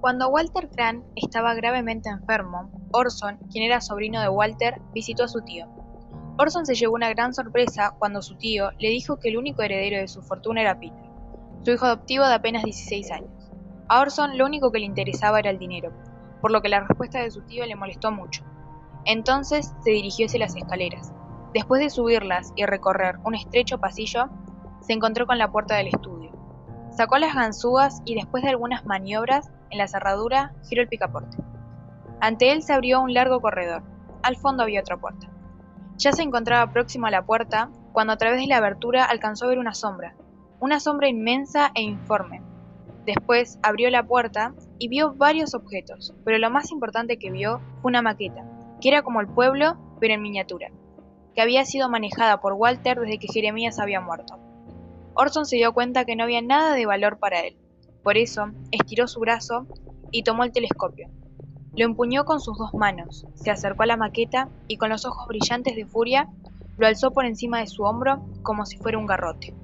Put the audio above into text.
Cuando Walter Crane estaba gravemente enfermo, Orson, quien era sobrino de Walter, visitó a su tío. Orson se llevó una gran sorpresa cuando su tío le dijo que el único heredero de su fortuna era Peter, su hijo adoptivo de apenas 16 años. A Orson lo único que le interesaba era el dinero, por lo que la respuesta de su tío le molestó mucho. Entonces se dirigió hacia las escaleras. Después de subirlas y recorrer un estrecho pasillo, se encontró con la puerta del estudio. Sacó las ganzúas y después de algunas maniobras en la cerradura, giró el picaporte. Ante él se abrió un largo corredor. Al fondo había otra puerta. Ya se encontraba próximo a la puerta cuando a través de la abertura alcanzó a ver una sombra, una sombra inmensa e informe. Después abrió la puerta y vio varios objetos, pero lo más importante que vio fue una maqueta, que era como el pueblo, pero en miniatura, que había sido manejada por Walter desde que Jeremías había muerto. Orson se dio cuenta que no había nada de valor para él. Por eso, estiró su brazo y tomó el telescopio. Lo empuñó con sus dos manos, se acercó a la maqueta y con los ojos brillantes de furia lo alzó por encima de su hombro como si fuera un garrote.